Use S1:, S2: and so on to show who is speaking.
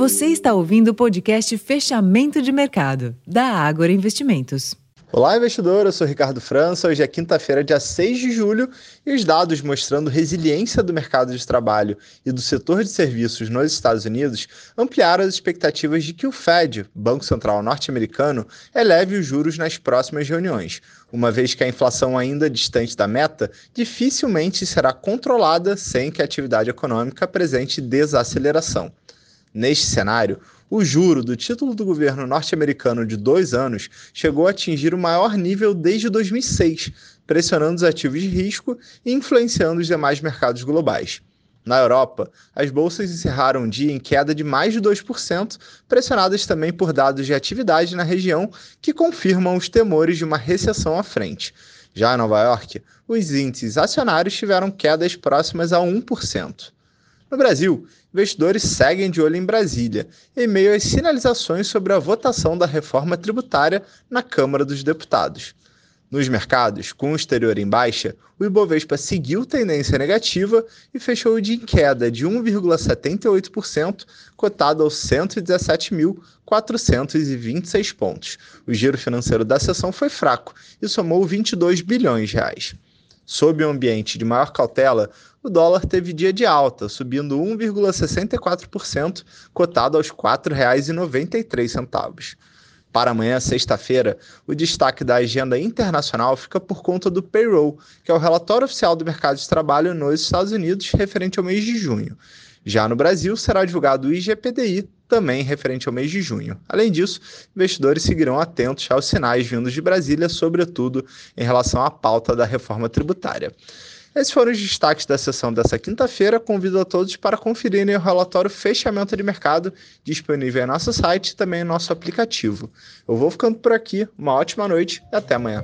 S1: Você está ouvindo o podcast Fechamento de Mercado, da Ágora Investimentos.
S2: Olá, investidor. Eu sou Ricardo França. Hoje é quinta-feira, dia 6 de julho, e os dados mostrando resiliência do mercado de trabalho e do setor de serviços nos Estados Unidos ampliaram as expectativas de que o Fed, Banco Central norte-americano, eleve os juros nas próximas reuniões, uma vez que a inflação ainda distante da meta dificilmente será controlada sem que a atividade econômica apresente desaceleração. Neste cenário, o juro do título do governo norte-americano de dois anos chegou a atingir o maior nível desde 2006, pressionando os ativos de risco e influenciando os demais mercados globais. Na Europa, as bolsas encerraram o dia em queda de mais de 2%, pressionadas também por dados de atividade na região que confirmam os temores de uma recessão à frente. Já em Nova York, os índices acionários tiveram quedas próximas a 1%. No Brasil, investidores seguem de olho em Brasília, em meio às sinalizações sobre a votação da reforma tributária na Câmara dos Deputados. Nos mercados, com o exterior em baixa, o Ibovespa seguiu tendência negativa e fechou o dia em queda de 1,78%, cotado aos 117.426 pontos. O giro financeiro da sessão foi fraco e somou 22 bilhões de reais. Sob um ambiente de maior cautela, o dólar teve dia de alta, subindo 1,64%, cotado aos R$ 4,93. Para amanhã, sexta-feira, o destaque da agenda internacional fica por conta do payroll, que é o relatório oficial do mercado de trabalho nos Estados Unidos referente ao mês de junho. Já no Brasil, será divulgado o IGPDI, também referente ao mês de junho. Além disso, investidores seguirão atentos aos sinais vindos de Brasília, sobretudo em relação à pauta da reforma tributária. Esses foram os destaques da sessão dessa quinta-feira. Convido a todos para conferirem o relatório Fechamento de Mercado, disponível em nosso site e também em nosso aplicativo. Eu vou ficando por aqui, uma ótima noite e até amanhã.